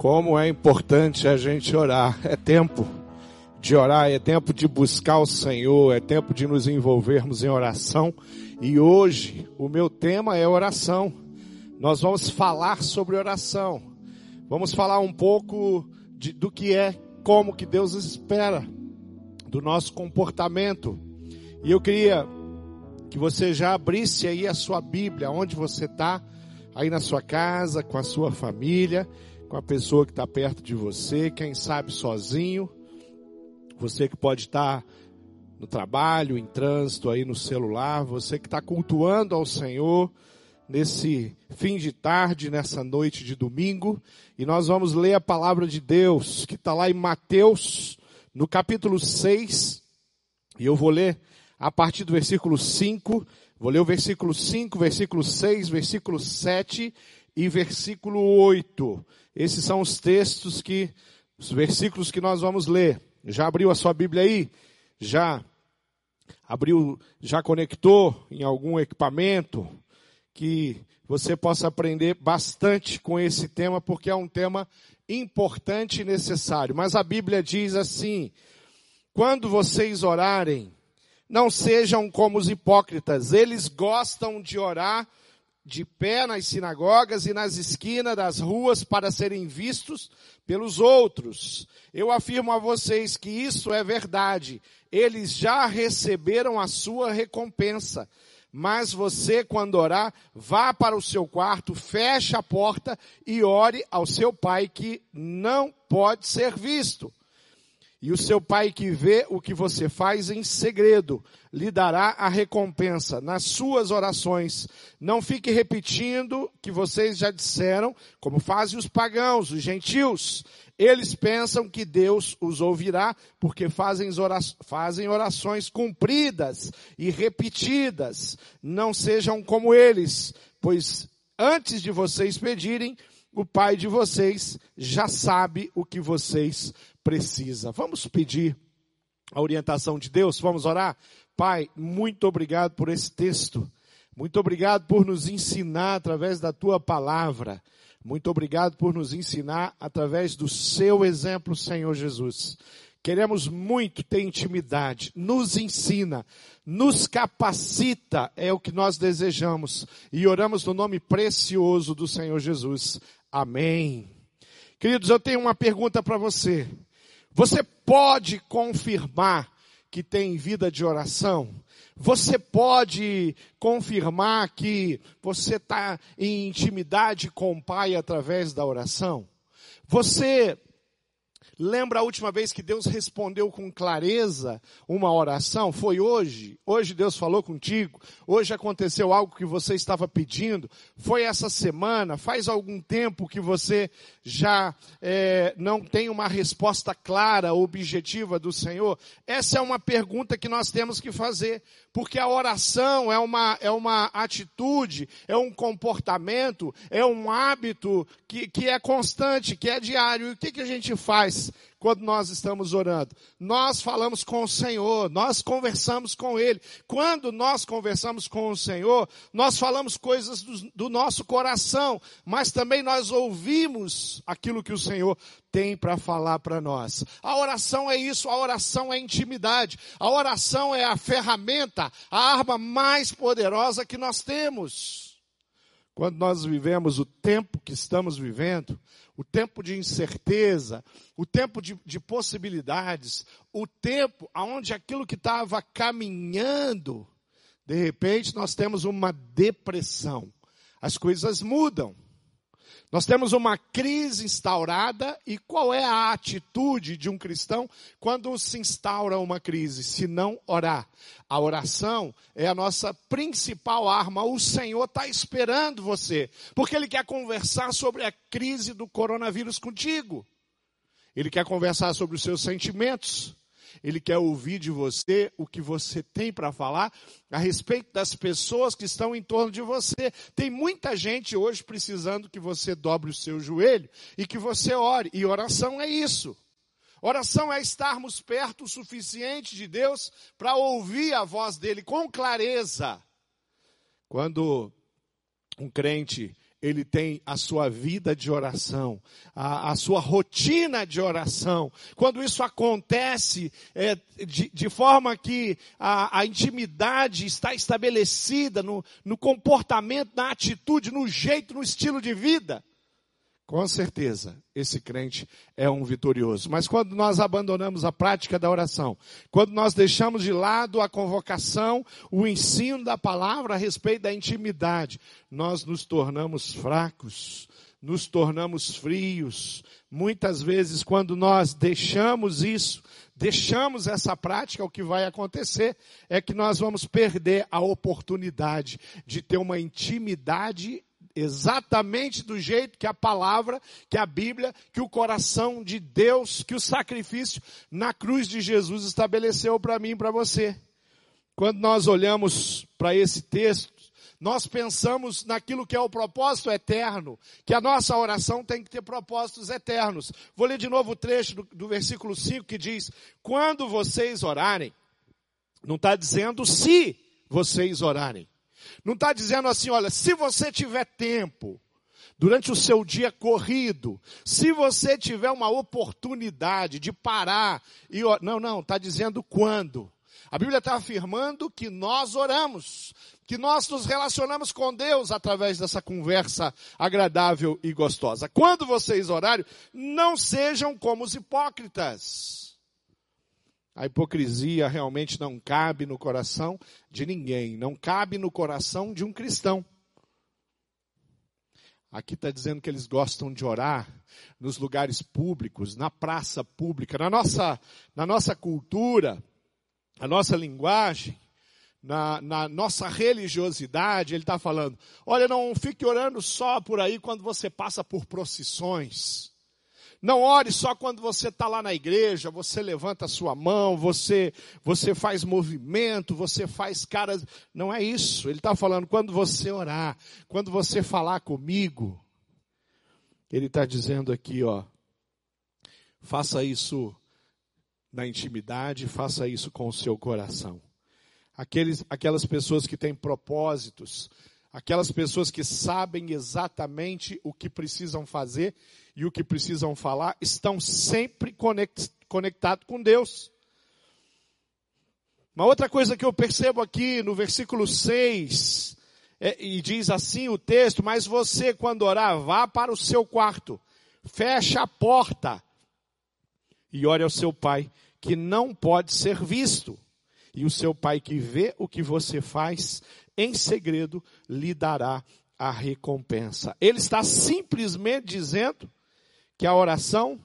Como é importante a gente orar. É tempo de orar, é tempo de buscar o Senhor, é tempo de nos envolvermos em oração. E hoje o meu tema é oração. Nós vamos falar sobre oração. Vamos falar um pouco de, do que é, como que Deus espera do nosso comportamento. E eu queria que você já abrisse aí a sua Bíblia, onde você está, aí na sua casa, com a sua família com a pessoa que está perto de você, quem sabe sozinho, você que pode estar no trabalho, em trânsito, aí no celular, você que está cultuando ao Senhor nesse fim de tarde, nessa noite de domingo, e nós vamos ler a palavra de Deus, que está lá em Mateus, no capítulo 6, e eu vou ler a partir do versículo 5, vou ler o versículo 5, versículo 6, versículo 7 e versículo 8. Esses são os textos que, os versículos que nós vamos ler. Já abriu a sua Bíblia aí? Já abriu, já conectou em algum equipamento que você possa aprender bastante com esse tema, porque é um tema importante e necessário. Mas a Bíblia diz assim: quando vocês orarem, não sejam como os hipócritas, eles gostam de orar de pé nas sinagogas e nas esquinas das ruas para serem vistos pelos outros. Eu afirmo a vocês que isso é verdade. Eles já receberam a sua recompensa. Mas você, quando orar, vá para o seu quarto, feche a porta e ore ao seu pai que não pode ser visto. E o seu pai que vê o que você faz em segredo, lhe dará a recompensa nas suas orações. Não fique repetindo que vocês já disseram, como fazem os pagãos, os gentios. Eles pensam que Deus os ouvirá porque fazem orações cumpridas e repetidas. Não sejam como eles, pois antes de vocês pedirem, o Pai de vocês já sabe o que vocês precisam. Vamos pedir a orientação de Deus, vamos orar? Pai, muito obrigado por esse texto. Muito obrigado por nos ensinar através da tua palavra. Muito obrigado por nos ensinar através do seu exemplo, Senhor Jesus. Queremos muito ter intimidade. Nos ensina, nos capacita, é o que nós desejamos. E oramos no nome precioso do Senhor Jesus. Amém. Queridos, eu tenho uma pergunta para você. Você pode confirmar que tem vida de oração? Você pode confirmar que você está em intimidade com o Pai através da oração? Você Lembra a última vez que Deus respondeu com clareza uma oração? Foi hoje. Hoje Deus falou contigo. Hoje aconteceu algo que você estava pedindo. Foi essa semana. Faz algum tempo que você já é, não tem uma resposta clara, objetiva do Senhor. Essa é uma pergunta que nós temos que fazer. Porque a oração é uma, é uma atitude, é um comportamento, é um hábito que, que é constante, que é diário. E o que, que a gente faz quando nós estamos orando? Nós falamos com o Senhor, nós conversamos com Ele. Quando nós conversamos com o Senhor, nós falamos coisas do, do nosso coração, mas também nós ouvimos aquilo que o Senhor tem para falar para nós. A oração é isso, a oração é intimidade. A oração é a ferramenta, a arma mais poderosa que nós temos. Quando nós vivemos o tempo que estamos vivendo, o tempo de incerteza, o tempo de, de possibilidades, o tempo onde aquilo que estava caminhando, de repente nós temos uma depressão. As coisas mudam. Nós temos uma crise instaurada e qual é a atitude de um cristão quando se instaura uma crise? Se não orar. A oração é a nossa principal arma. O Senhor está esperando você, porque Ele quer conversar sobre a crise do coronavírus contigo. Ele quer conversar sobre os seus sentimentos. Ele quer ouvir de você o que você tem para falar a respeito das pessoas que estão em torno de você. Tem muita gente hoje precisando que você dobre o seu joelho e que você ore. E oração é isso. Oração é estarmos perto o suficiente de Deus para ouvir a voz dele com clareza. Quando um crente ele tem a sua vida de oração, a, a sua rotina de oração. Quando isso acontece é, de, de, forma que a, a, intimidade está estabelecida no, no comportamento, na atitude, no jeito, no estilo de vida, com certeza, esse crente é um vitorioso. Mas quando nós abandonamos a prática da oração, quando nós deixamos de lado a convocação, o ensino da palavra a respeito da intimidade, nós nos tornamos fracos, nos tornamos frios. Muitas vezes, quando nós deixamos isso, deixamos essa prática, o que vai acontecer é que nós vamos perder a oportunidade de ter uma intimidade exatamente do jeito que a palavra, que a Bíblia, que o coração de Deus, que o sacrifício na cruz de Jesus estabeleceu para mim e para você. Quando nós olhamos para esse texto, nós pensamos naquilo que é o propósito eterno, que a nossa oração tem que ter propósitos eternos. Vou ler de novo o trecho do, do versículo 5 que diz: Quando vocês orarem, não está dizendo se vocês orarem. Não está dizendo assim, olha, se você tiver tempo, durante o seu dia corrido, se você tiver uma oportunidade de parar e não, não, está dizendo quando. A Bíblia está afirmando que nós oramos, que nós nos relacionamos com Deus através dessa conversa agradável e gostosa. Quando vocês orarem, não sejam como os hipócritas a hipocrisia realmente não cabe no coração de ninguém, não cabe no coração de um cristão. Aqui está dizendo que eles gostam de orar nos lugares públicos, na praça pública, na nossa, na nossa cultura, na nossa linguagem, na, na nossa religiosidade. Ele está falando: olha, não fique orando só por aí quando você passa por procissões. Não ore só quando você está lá na igreja, você levanta a sua mão, você, você faz movimento, você faz caras. Não é isso. Ele está falando quando você orar, quando você falar comigo. Ele está dizendo aqui, ó, faça isso na intimidade, faça isso com o seu coração. Aqueles, aquelas pessoas que têm propósitos, aquelas pessoas que sabem exatamente o que precisam fazer e o que precisam falar estão sempre conectados com Deus. Uma outra coisa que eu percebo aqui no versículo 6, é, e diz assim o texto, mas você quando orar, vá para o seu quarto, feche a porta e ore ao seu pai, que não pode ser visto. E o seu pai que vê o que você faz em segredo lhe dará a recompensa. Ele está simplesmente dizendo que a oração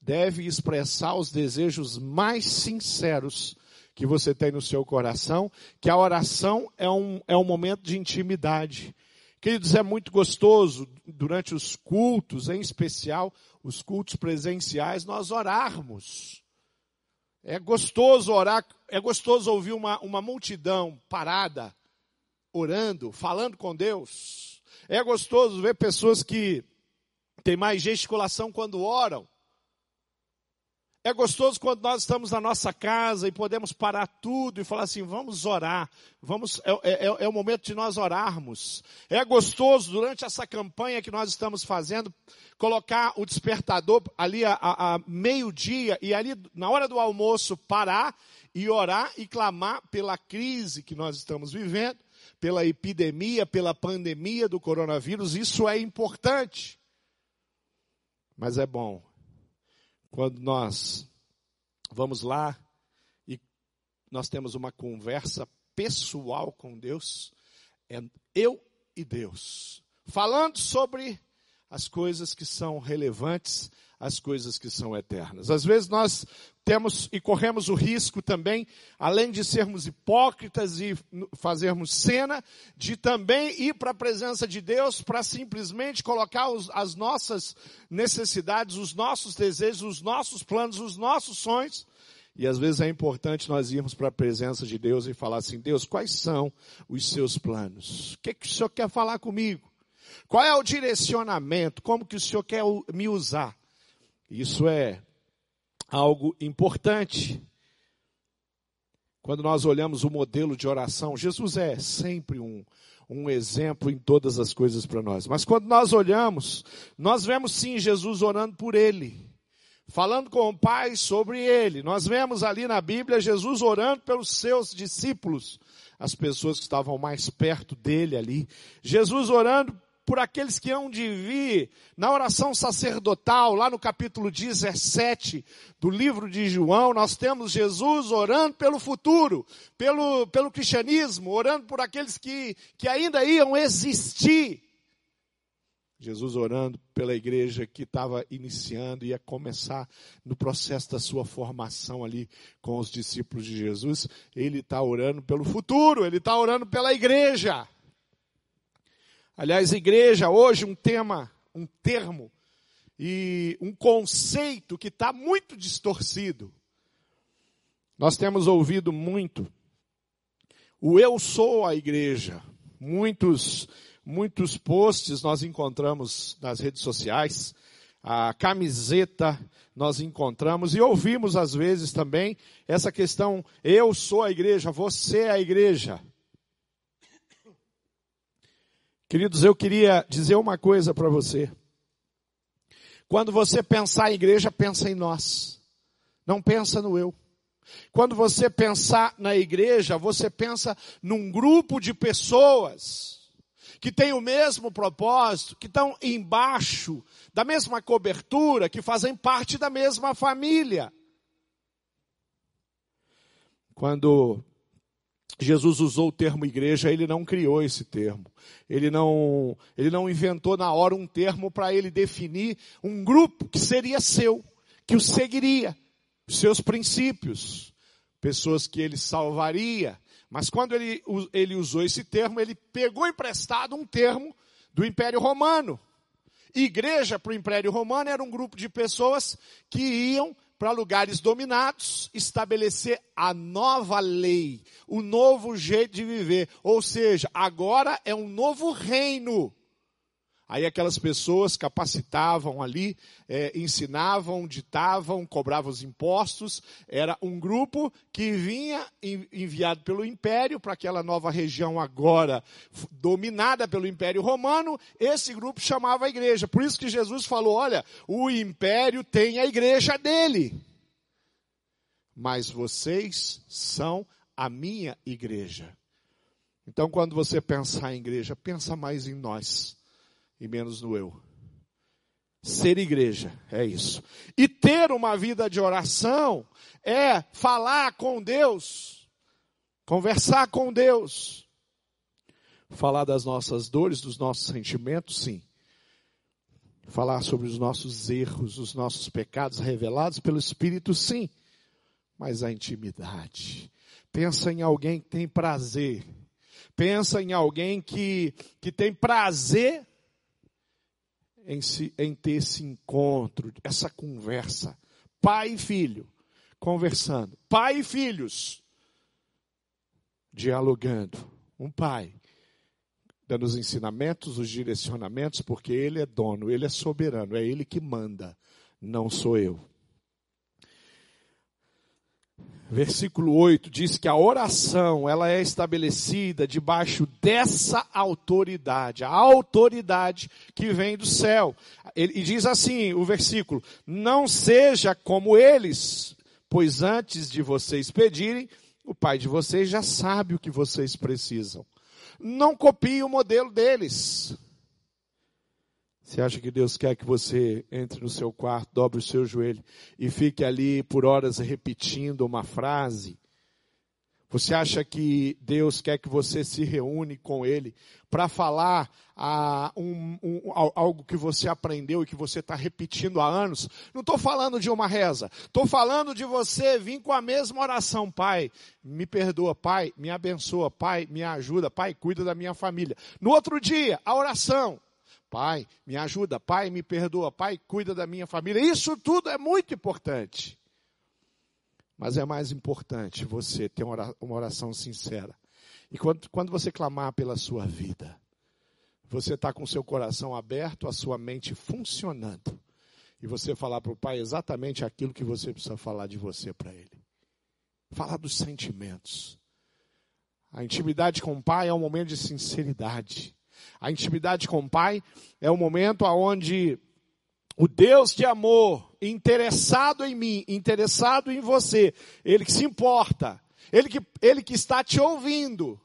deve expressar os desejos mais sinceros que você tem no seu coração, que a oração é um, é um momento de intimidade. Queridos, é muito gostoso durante os cultos, em especial os cultos presenciais, nós orarmos. É gostoso orar, é gostoso ouvir uma, uma multidão parada, orando, falando com Deus. É gostoso ver pessoas que tem mais gesticulação quando oram. É gostoso quando nós estamos na nossa casa e podemos parar tudo e falar assim: vamos orar, vamos, é, é, é, é o momento de nós orarmos. É gostoso durante essa campanha que nós estamos fazendo, colocar o despertador ali a, a meio-dia e ali na hora do almoço parar e orar e clamar pela crise que nós estamos vivendo, pela epidemia, pela pandemia do coronavírus. Isso é importante. Mas é bom quando nós vamos lá e nós temos uma conversa pessoal com Deus, é eu e Deus, falando sobre as coisas que são relevantes, as coisas que são eternas. Às vezes nós temos e corremos o risco também, além de sermos hipócritas e fazermos cena, de também ir para a presença de Deus para simplesmente colocar os, as nossas necessidades, os nossos desejos, os nossos planos, os nossos sonhos. E às vezes é importante nós irmos para a presença de Deus e falar assim: Deus, quais são os seus planos? O que, que o Senhor quer falar comigo? Qual é o direcionamento? Como que o Senhor quer me usar? Isso é algo importante. Quando nós olhamos o modelo de oração, Jesus é sempre um, um exemplo em todas as coisas para nós. Mas quando nós olhamos, nós vemos sim Jesus orando por ele, falando com o Pai sobre ele. Nós vemos ali na Bíblia Jesus orando pelos seus discípulos, as pessoas que estavam mais perto dele ali. Jesus orando por aqueles que hão de vir, na oração sacerdotal, lá no capítulo 17 do livro de João, nós temos Jesus orando pelo futuro, pelo, pelo cristianismo, orando por aqueles que, que ainda iam existir. Jesus orando pela igreja que estava iniciando, ia começar no processo da sua formação ali com os discípulos de Jesus. Ele está orando pelo futuro, ele está orando pela igreja. Aliás, igreja hoje um tema, um termo e um conceito que está muito distorcido. Nós temos ouvido muito o eu sou a igreja. Muitos, muitos posts nós encontramos nas redes sociais, a camiseta nós encontramos e ouvimos às vezes também essa questão, eu sou a igreja, você é a igreja. Queridos, eu queria dizer uma coisa para você. Quando você pensar em igreja, pensa em nós. Não pensa no eu. Quando você pensar na igreja, você pensa num grupo de pessoas que têm o mesmo propósito, que estão embaixo da mesma cobertura, que fazem parte da mesma família. Quando Jesus usou o termo igreja, ele não criou esse termo. Ele não, ele não inventou na hora um termo para ele definir um grupo que seria seu, que o seguiria, seus princípios, pessoas que ele salvaria. Mas quando ele, ele usou esse termo, ele pegou emprestado um termo do Império Romano. Igreja para o Império Romano era um grupo de pessoas que iam para lugares dominados, estabelecer a nova lei, o novo jeito de viver. Ou seja, agora é um novo reino. Aí aquelas pessoas capacitavam ali, é, ensinavam, ditavam, cobravam os impostos. Era um grupo que vinha enviado pelo Império para aquela nova região agora dominada pelo Império Romano. Esse grupo chamava a igreja. Por isso que Jesus falou: olha, o Império tem a igreja dele. Mas vocês são a minha igreja. Então, quando você pensar em igreja, pensa mais em nós e menos no eu. Ser igreja é isso. E ter uma vida de oração é falar com Deus, conversar com Deus. Falar das nossas dores, dos nossos sentimentos, sim. Falar sobre os nossos erros, os nossos pecados revelados pelo Espírito, sim. Mas a intimidade. Pensa em alguém que tem prazer. Pensa em alguém que, que tem prazer em, em ter esse encontro, essa conversa. Pai e filho conversando. Pai e filhos dialogando. Um pai dando os ensinamentos, os direcionamentos, porque ele é dono, ele é soberano, é ele que manda, não sou eu. Versículo 8 diz que a oração, ela é estabelecida debaixo dessa autoridade, a autoridade que vem do céu. e diz assim, o versículo: "Não seja como eles, pois antes de vocês pedirem, o Pai de vocês já sabe o que vocês precisam. Não copie o modelo deles." Você acha que Deus quer que você entre no seu quarto, dobre o seu joelho e fique ali por horas repetindo uma frase? Você acha que Deus quer que você se reúne com Ele para falar ah, um, um, algo que você aprendeu e que você está repetindo há anos? Não estou falando de uma reza. Estou falando de você vir com a mesma oração. Pai, me perdoa. Pai, me abençoa. Pai, me ajuda. Pai, cuida da minha família. No outro dia, a oração. Pai, me ajuda, pai, me perdoa, pai, cuida da minha família. Isso tudo é muito importante. Mas é mais importante você ter uma oração sincera. E quando, quando você clamar pela sua vida, você está com seu coração aberto, a sua mente funcionando. E você falar para o pai exatamente aquilo que você precisa falar de você para ele. Falar dos sentimentos. A intimidade com o Pai é um momento de sinceridade. A intimidade com o Pai é o momento onde o Deus de amor, interessado em mim, interessado em você, Ele que se importa, Ele que, Ele que está te ouvindo,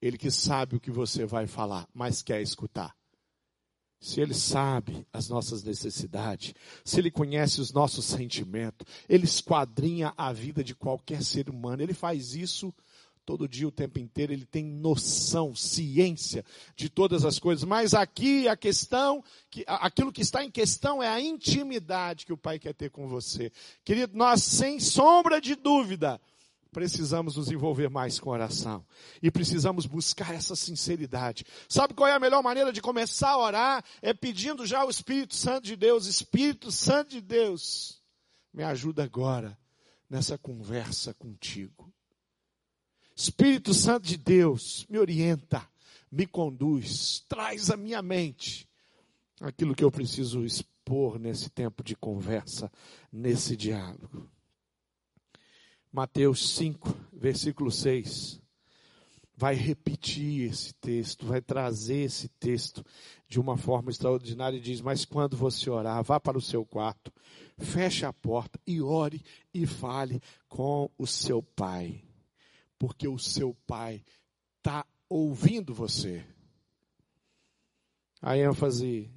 Ele que sabe o que você vai falar, mas quer escutar. Se Ele sabe as nossas necessidades, se Ele conhece os nossos sentimentos, Ele esquadrinha a vida de qualquer ser humano. Ele faz isso todo dia, o tempo inteiro. Ele tem noção, ciência de todas as coisas. Mas aqui a questão, que, aquilo que está em questão é a intimidade que o Pai quer ter com você. Querido, nós sem sombra de dúvida precisamos nos envolver mais com oração. E precisamos buscar essa sinceridade. Sabe qual é a melhor maneira de começar a orar? É pedindo já o Espírito Santo de Deus. Espírito Santo de Deus, me ajuda agora nessa conversa contigo. Espírito Santo de Deus, me orienta, me conduz, traz à minha mente aquilo que eu preciso expor nesse tempo de conversa, nesse diálogo. Mateus 5, versículo 6, vai repetir esse texto, vai trazer esse texto de uma forma extraordinária e diz: Mas quando você orar, vá para o seu quarto, feche a porta e ore e fale com o seu pai, porque o seu pai está ouvindo você. A ênfase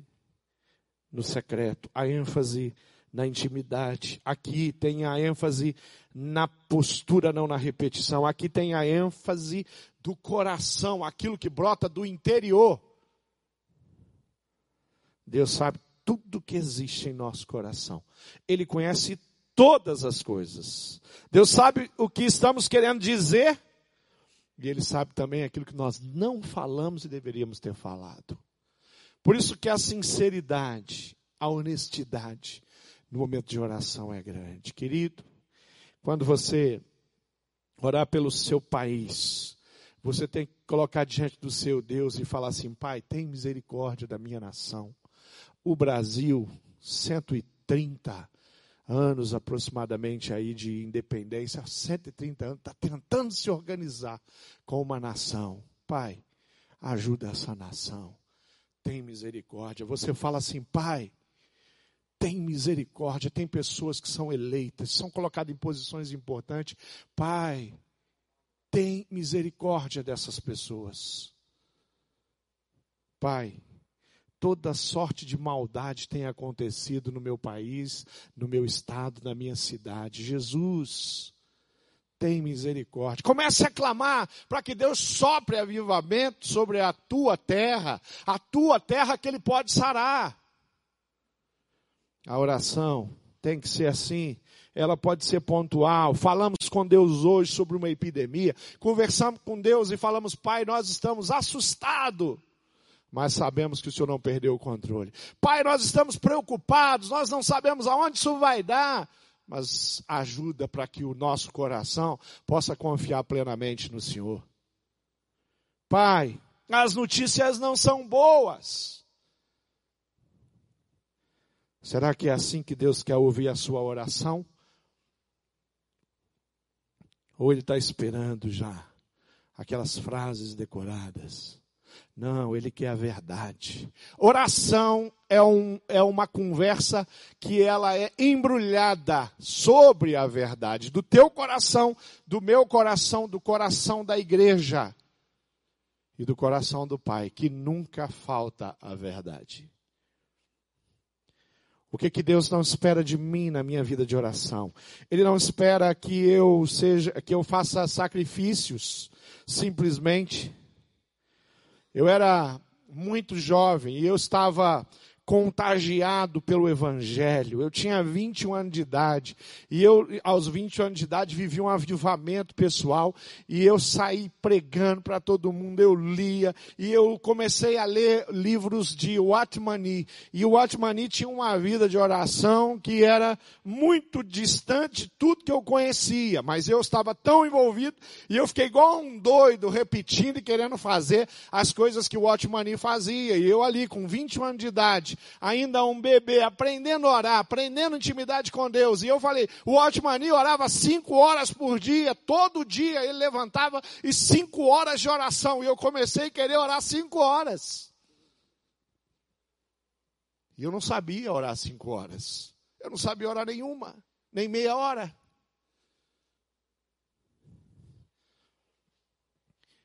no secreto, a ênfase na intimidade. Aqui tem a ênfase na postura, não na repetição. Aqui tem a ênfase do coração, aquilo que brota do interior. Deus sabe tudo que existe em nosso coração. Ele conhece todas as coisas. Deus sabe o que estamos querendo dizer. E Ele sabe também aquilo que nós não falamos e deveríamos ter falado. Por isso que a sinceridade, a honestidade, no momento de oração é grande. Querido, quando você orar pelo seu país, você tem que colocar diante do seu Deus e falar assim: Pai, tem misericórdia da minha nação. O Brasil, 130 anos aproximadamente aí de independência, 130 anos, está tentando se organizar com uma nação. Pai, ajuda essa nação. Tem misericórdia. Você fala assim, Pai, tem misericórdia, tem pessoas que são eleitas, são colocadas em posições importantes. Pai, tem misericórdia dessas pessoas. Pai, toda sorte de maldade tem acontecido no meu país, no meu estado, na minha cidade. Jesus, tem misericórdia. Comece a clamar para que Deus sopre avivamento sobre a tua terra, a tua terra que Ele pode sarar. A oração tem que ser assim. Ela pode ser pontual. Falamos com Deus hoje sobre uma epidemia. Conversamos com Deus e falamos, Pai, nós estamos assustados. Mas sabemos que o Senhor não perdeu o controle. Pai, nós estamos preocupados. Nós não sabemos aonde isso vai dar. Mas ajuda para que o nosso coração possa confiar plenamente no Senhor. Pai, as notícias não são boas. Será que é assim que Deus quer ouvir a sua oração? Ou Ele está esperando já aquelas frases decoradas? Não, Ele quer a verdade. Oração é, um, é uma conversa que ela é embrulhada sobre a verdade. Do teu coração, do meu coração, do coração da igreja e do coração do Pai, que nunca falta a verdade. O que, que Deus não espera de mim na minha vida de oração? Ele não espera que eu seja, que eu faça sacrifícios, simplesmente. Eu era muito jovem e eu estava contagiado pelo Evangelho. Eu tinha 21 anos de idade e eu, aos 20 anos de idade, vivi um avivamento pessoal e eu saí pregando para todo mundo. Eu lia e eu comecei a ler livros de Watmani. E o Watmani tinha uma vida de oração que era muito distante de tudo que eu conhecia, mas eu estava tão envolvido e eu fiquei igual um doido repetindo e querendo fazer as coisas que o Watmani fazia. E eu ali com 21 anos de idade, ainda um bebê, aprendendo a orar, aprendendo intimidade com Deus. E eu falei, o Otmani orava cinco horas por dia, todo dia ele levantava e cinco horas de oração. E eu comecei a querer orar cinco horas. E eu não sabia orar cinco horas. Eu não sabia orar nenhuma, nem meia hora.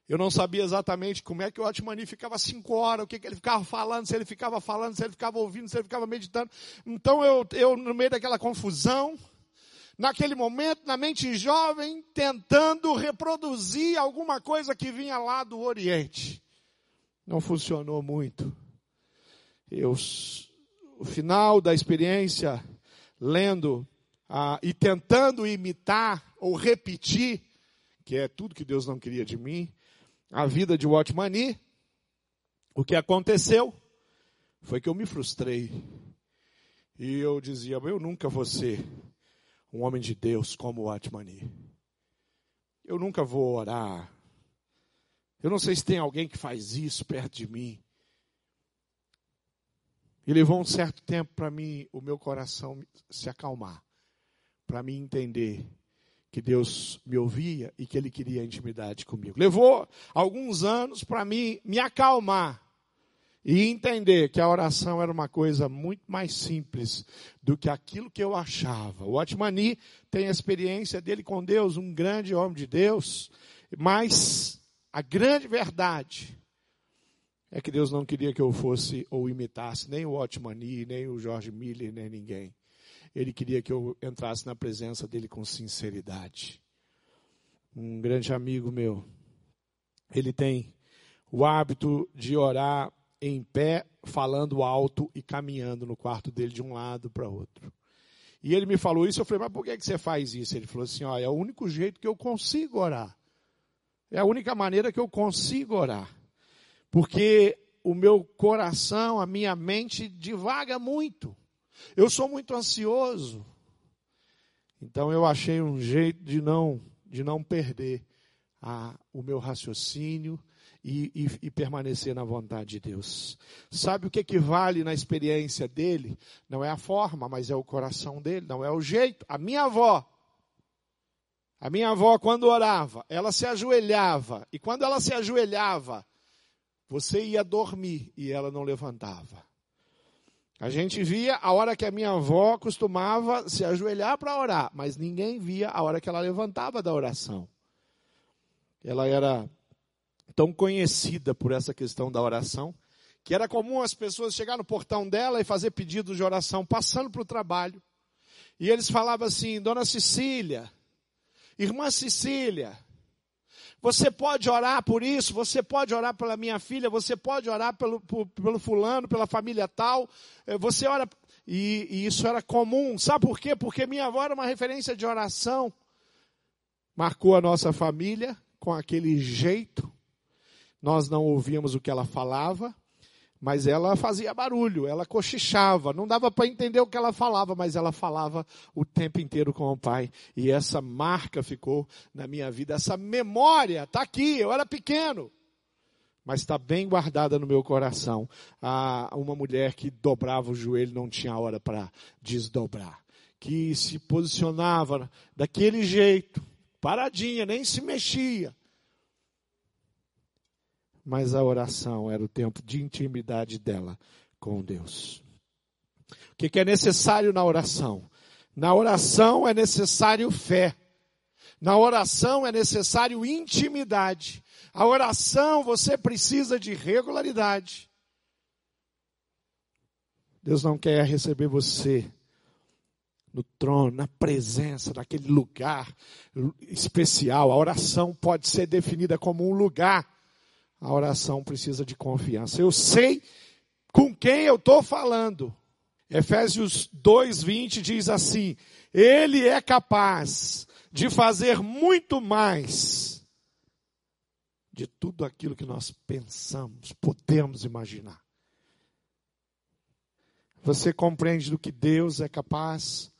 Eu não sabia exatamente como é que o Otmani ficava cinco horas, o que, que ele ficava falando, se ele ficava falando, se ele ficava ouvindo, se ele ficava meditando. Então eu, eu no meio daquela confusão, naquele momento, na mente jovem, tentando reproduzir alguma coisa que vinha lá do Oriente. Não funcionou muito. Eu, o final da experiência, lendo ah, e tentando imitar ou repetir, que é tudo que Deus não queria de mim, a vida de Watmani, o que aconteceu foi que eu me frustrei. E eu dizia, eu nunca vou ser um homem de Deus como Watmani. Eu nunca vou orar. Eu não sei se tem alguém que faz isso perto de mim. E levou um certo tempo para mim, o meu coração se acalmar, para mim entender que Deus me ouvia e que Ele queria intimidade comigo. Levou alguns anos para mim me acalmar e entender que a oração era uma coisa muito mais simples do que aquilo que eu achava. O Otmani tem a experiência dele com Deus, um grande homem de Deus, mas a grande verdade é que Deus não queria que eu fosse ou imitasse nem o Otmani, nem o Jorge Miller, nem ninguém. Ele queria que eu entrasse na presença dele com sinceridade. Um grande amigo meu, ele tem o hábito de orar em pé, falando alto e caminhando no quarto dele de um lado para outro. E ele me falou isso, eu falei, mas por que, que você faz isso? Ele falou assim, ó, é o único jeito que eu consigo orar. É a única maneira que eu consigo orar. Porque o meu coração, a minha mente divaga muito. Eu sou muito ansioso. Então eu achei um jeito de não, de não perder a, o meu raciocínio e, e, e, permanecer na vontade de Deus. Sabe o que, vale na experiência dele? Não é a forma, mas é o coração dele, não é o jeito. A minha avó, a minha avó, quando orava, ela se ajoelhava, e quando ela se ajoelhava, você ia dormir e ela não levantava. A gente via a hora que a minha avó costumava se ajoelhar para orar, mas ninguém via a hora que ela levantava da oração. Ela era tão conhecida por essa questão da oração, que era comum as pessoas chegar no portão dela e fazer pedidos de oração, passando para o trabalho. E eles falavam assim, Dona Cecília, Irmã Cecília, você pode orar por isso, você pode orar pela minha filha, você pode orar pelo, por, pelo fulano, pela família tal. Eh, você ora. E, e isso era comum. Sabe por quê? Porque minha avó era uma referência de oração. Marcou a nossa família com aquele jeito. Nós não ouvíamos o que ela falava, mas ela fazia barulho, ela cochichava, não dava para entender o que ela falava, mas ela falava o tempo inteiro com o pai. E essa marca ficou na minha vida, essa memória está aqui. Eu era pequeno, mas está bem guardada no meu coração. Ah, uma mulher que dobrava o joelho não tinha hora para desdobrar, que se posicionava daquele jeito, paradinha, nem se mexia mas a oração era o tempo de intimidade dela com Deus. O que é necessário na oração? Na oração é necessário fé. Na oração é necessário intimidade. A oração você precisa de regularidade. Deus não quer receber você no trono, na presença, naquele lugar especial. A oração pode ser definida como um lugar a oração precisa de confiança. Eu sei com quem eu estou falando. Efésios 2,20 diz assim: Ele é capaz de fazer muito mais de tudo aquilo que nós pensamos, podemos imaginar. Você compreende do que Deus é capaz?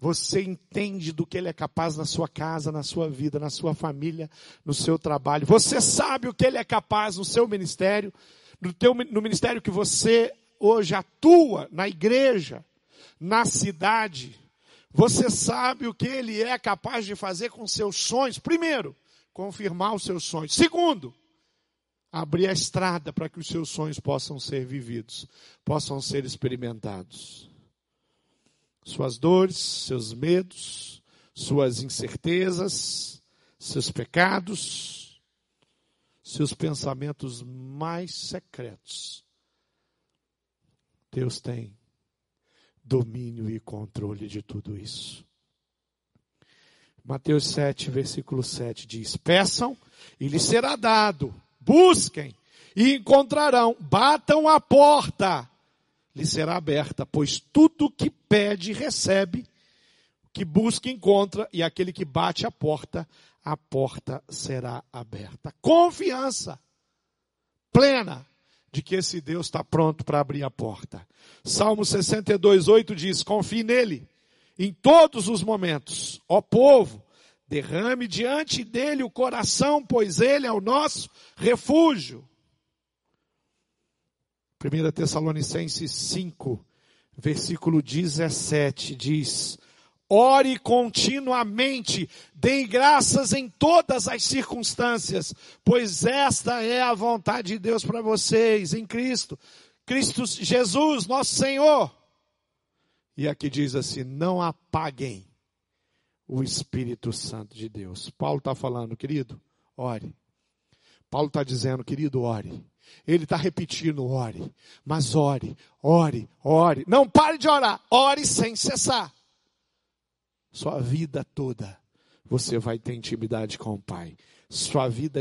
Você entende do que Ele é capaz na sua casa, na sua vida, na sua família, no seu trabalho. Você sabe o que Ele é capaz no seu ministério, no, teu, no ministério que você hoje atua na igreja, na cidade, você sabe o que ele é capaz de fazer com seus sonhos? Primeiro, confirmar os seus sonhos. Segundo, abrir a estrada para que os seus sonhos possam ser vividos, possam ser experimentados. Suas dores, seus medos, suas incertezas, seus pecados, seus pensamentos mais secretos. Deus tem domínio e controle de tudo isso. Mateus 7, versículo 7 diz: Peçam e lhes será dado, busquem e encontrarão, batam a porta, lhes será aberta, pois tudo que pede recebe, que busca encontra, e aquele que bate a porta, a porta será aberta. Confiança plena de que esse Deus está pronto para abrir a porta. Salmo 62, 8 diz: confie nele em todos os momentos. Ó povo, derrame diante dele o coração, pois ele é o nosso refúgio. 1 Tessalonicenses 5, versículo 17 diz: Ore continuamente, dê graças em todas as circunstâncias, pois esta é a vontade de Deus para vocês em Cristo. Cristo Jesus, nosso Senhor. E aqui diz assim: não apaguem o Espírito Santo de Deus. Paulo está falando, querido, ore. Paulo está dizendo, querido, ore. Ele está repetindo, ore. Mas ore, ore, ore. Não pare de orar. Ore sem cessar sua vida toda você vai ter intimidade com o Pai. Sua vida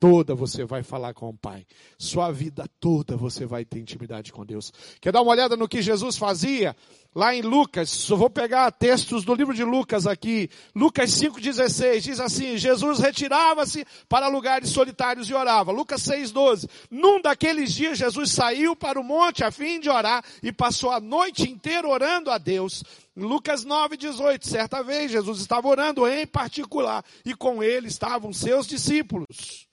toda você vai falar com o Pai. Sua vida toda você vai ter intimidade com Deus. Quer dar uma olhada no que Jesus fazia? Lá em Lucas, só vou pegar textos do livro de Lucas aqui. Lucas 5,16 diz assim: Jesus retirava-se para lugares solitários e orava. Lucas 6,12. Num daqueles dias, Jesus saiu para o monte a fim de orar e passou a noite inteira orando a Deus. Lucas 9,18. Certa vez, Jesus estava orando em particular e com ele estavam seus discípulos.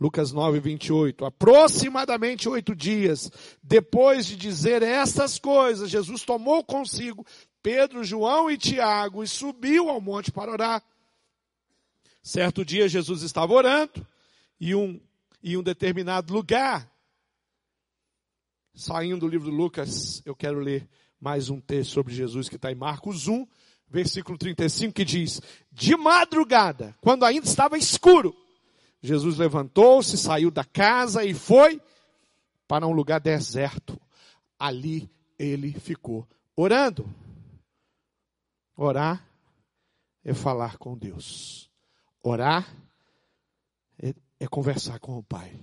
Lucas 9, 28. Aproximadamente oito dias depois de dizer estas coisas, Jesus tomou consigo Pedro, João e Tiago e subiu ao monte para orar. Certo dia Jesus estava orando e um, em um determinado lugar. Saindo do livro de Lucas, eu quero ler mais um texto sobre Jesus que está em Marcos 1, versículo 35, que diz: De madrugada, quando ainda estava escuro, Jesus levantou-se, saiu da casa e foi para um lugar deserto. Ali ele ficou orando. Orar é falar com Deus. Orar é, é conversar com o Pai.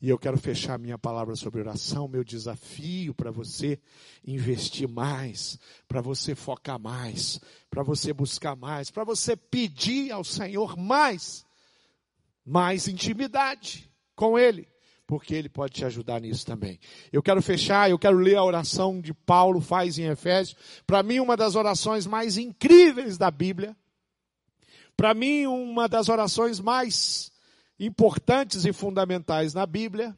E eu quero fechar minha palavra sobre oração, meu desafio para você investir mais, para você focar mais, para você buscar mais, para você pedir ao Senhor mais mais intimidade com Ele, porque Ele pode te ajudar nisso também. Eu quero fechar, eu quero ler a oração de Paulo faz em Efésios. Para mim, uma das orações mais incríveis da Bíblia. Para mim, uma das orações mais importantes e fundamentais na Bíblia,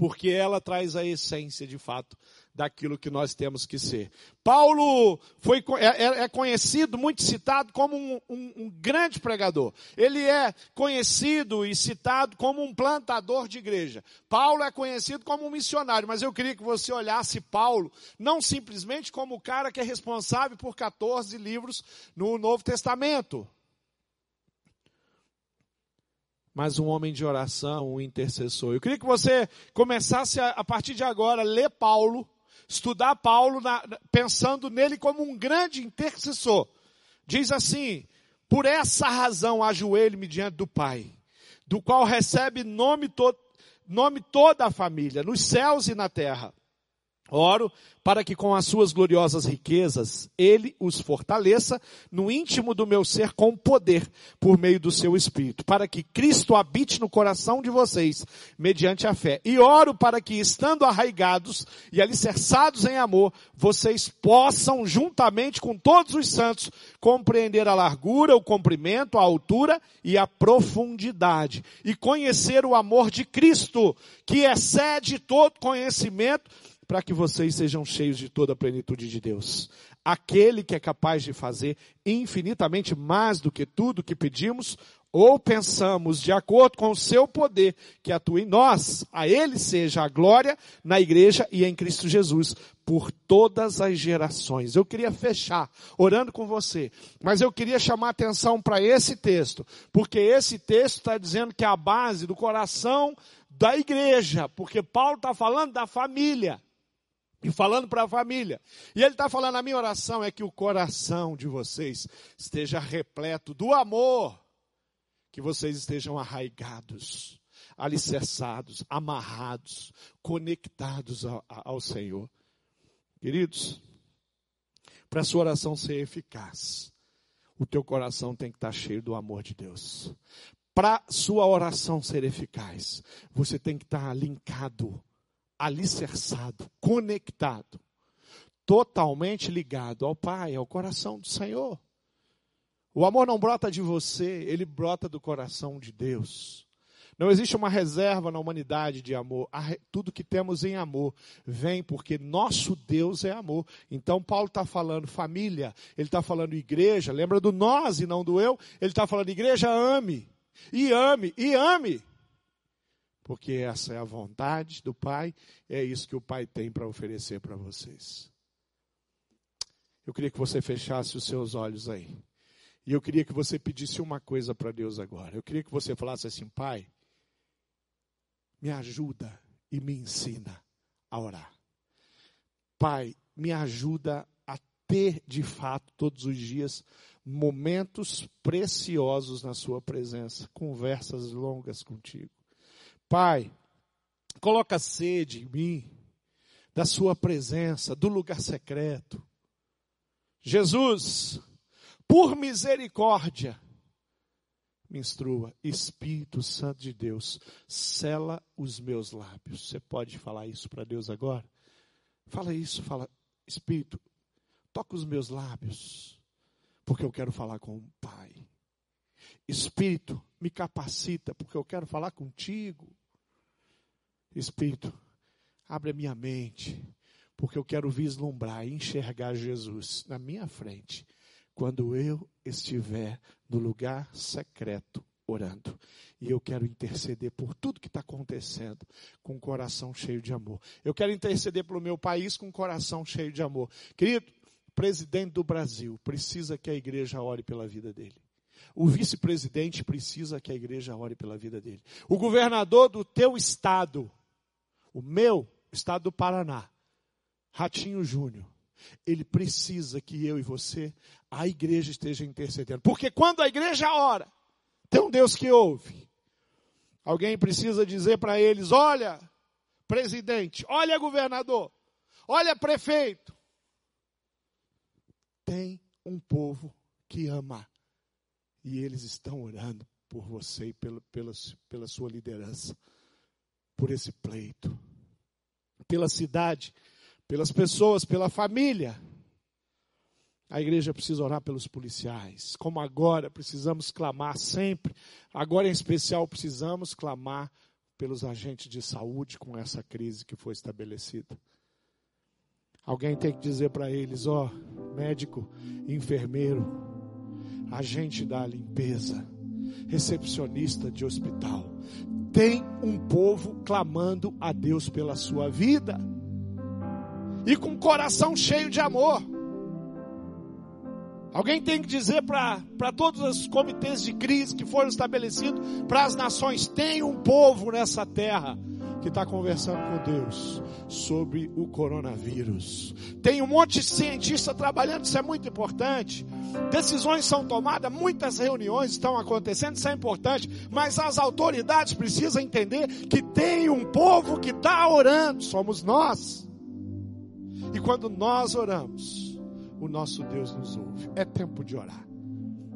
porque ela traz a essência, de fato, daquilo que nós temos que ser. Paulo foi, é, é, é conhecido, muito citado como um, um, um, grande pregador. Ele é conhecido e citado como um plantador de igreja. Paulo é conhecido como um missionário, mas eu queria que você olhasse Paulo não simplesmente como o cara que é responsável por 14 livros no Novo Testamento mas um homem de oração, um intercessor. Eu queria que você começasse a, a partir de agora ler Paulo, estudar Paulo na, pensando nele como um grande intercessor. Diz assim: por essa razão ajoelhe-me diante do Pai, do qual recebe nome, to, nome toda a família, nos céus e na terra. Oro para que com as suas gloriosas riquezas ele os fortaleça no íntimo do meu ser com poder por meio do seu espírito, para que Cristo habite no coração de vocês mediante a fé. E oro para que estando arraigados e alicerçados em amor, vocês possam juntamente com todos os santos compreender a largura, o comprimento, a altura e a profundidade e conhecer o amor de Cristo, que excede todo conhecimento para que vocês sejam cheios de toda a plenitude de Deus. Aquele que é capaz de fazer infinitamente mais do que tudo que pedimos ou pensamos, de acordo com o seu poder que atua em nós, a ele seja a glória na igreja e em Cristo Jesus, por todas as gerações. Eu queria fechar orando com você, mas eu queria chamar atenção para esse texto, porque esse texto está dizendo que é a base do coração da igreja, porque Paulo está falando da família. E falando para a família. E ele está falando, a minha oração é que o coração de vocês esteja repleto do amor que vocês estejam arraigados, alicerçados, amarrados, conectados ao, ao Senhor. Queridos, para a sua oração ser eficaz, o teu coração tem que estar cheio do amor de Deus. Para sua oração ser eficaz, você tem que estar linkado, alicerçado, conectado, totalmente ligado ao Pai, ao coração do Senhor. O amor não brota de você, ele brota do coração de Deus. Não existe uma reserva na humanidade de amor. Tudo que temos em amor vem porque nosso Deus é amor. Então, Paulo está falando família, ele está falando igreja. Lembra do nós e não do eu? Ele está falando igreja, ame. E ame, e ame. Porque essa é a vontade do Pai, é isso que o Pai tem para oferecer para vocês. Eu queria que você fechasse os seus olhos aí. E eu queria que você pedisse uma coisa para Deus agora. Eu queria que você falasse assim: Pai, me ajuda e me ensina a orar. Pai, me ajuda a ter de fato todos os dias momentos preciosos na Sua presença, conversas longas contigo. Pai, coloca sede em mim da Sua presença, do lugar secreto. Jesus, por misericórdia, me instrua, Espírito Santo de Deus, sela os meus lábios. Você pode falar isso para Deus agora? Fala isso, fala, Espírito, toca os meus lábios, porque eu quero falar com o Pai. Espírito, me capacita, porque eu quero falar contigo. Espírito, abre a minha mente, porque eu quero vislumbrar e enxergar Jesus na minha frente quando eu estiver no lugar secreto orando. E eu quero interceder por tudo que está acontecendo com o coração cheio de amor. Eu quero interceder pelo meu país com o coração cheio de amor. Querido, presidente do Brasil precisa que a igreja ore pela vida dele. O vice-presidente precisa que a igreja ore pela vida dele. O governador do teu estado, o meu estado do Paraná, Ratinho Júnior, ele precisa que eu e você, a igreja esteja intercedendo. Porque quando a igreja ora, tem um Deus que ouve. Alguém precisa dizer para eles: olha, presidente, olha, governador, olha, prefeito. Tem um povo que ama. E eles estão orando por você e pela, pela, pela sua liderança, por esse pleito, pela cidade pelas pessoas, pela família. A igreja precisa orar pelos policiais. Como agora precisamos clamar sempre, agora em especial precisamos clamar pelos agentes de saúde com essa crise que foi estabelecida. Alguém tem que dizer para eles: ó, médico, enfermeiro, agente da limpeza, recepcionista de hospital, tem um povo clamando a Deus pela sua vida e com coração cheio de amor. Alguém tem que dizer para todos os comitês de crise que foram estabelecidos, para as nações: tem um povo nessa terra que está conversando com Deus sobre o coronavírus. Tem um monte de cientista trabalhando, isso é muito importante. Decisões são tomadas, muitas reuniões estão acontecendo, isso é importante. Mas as autoridades precisam entender que tem um povo que está orando, somos nós. E quando nós oramos, o nosso Deus nos ouve. É tempo de orar.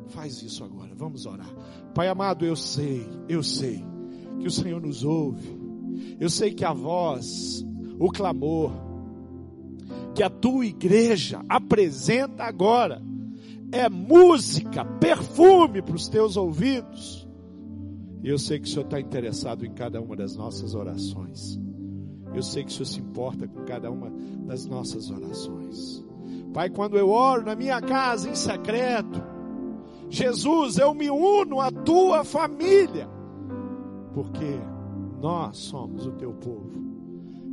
Faz isso agora, vamos orar. Pai amado, eu sei, eu sei que o Senhor nos ouve. Eu sei que a voz, o clamor, que a tua igreja apresenta agora, é música, perfume para os teus ouvidos. E eu sei que o Senhor está interessado em cada uma das nossas orações. Eu sei que o Senhor se importa com cada uma das nossas orações. Pai, quando eu oro na minha casa em secreto, Jesus, eu me uno à tua família, porque nós somos o teu povo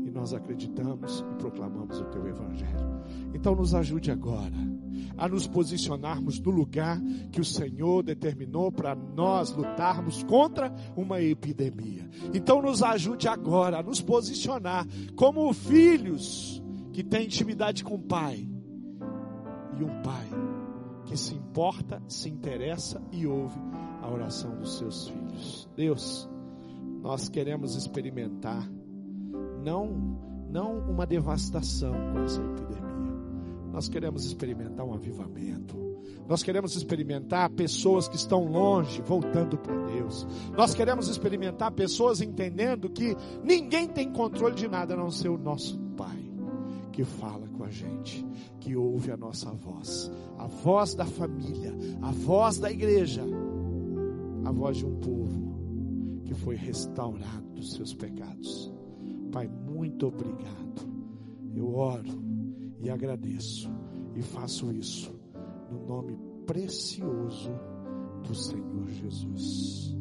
e nós acreditamos e proclamamos o teu evangelho. Então nos ajude agora a nos posicionarmos no lugar que o Senhor determinou para nós lutarmos contra uma epidemia. Então nos ajude agora a nos posicionar como filhos que têm intimidade com o Pai e um Pai que se importa, se interessa e ouve a oração dos seus filhos. Deus, nós queremos experimentar não não uma devastação com essa epidemia nós queremos experimentar um avivamento. Nós queremos experimentar pessoas que estão longe, voltando para Deus. Nós queremos experimentar pessoas entendendo que ninguém tem controle de nada a não ser o nosso Pai, que fala com a gente, que ouve a nossa voz, a voz da família, a voz da igreja, a voz de um povo que foi restaurado dos seus pecados. Pai, muito obrigado. Eu oro e agradeço e faço isso no nome precioso do Senhor Jesus.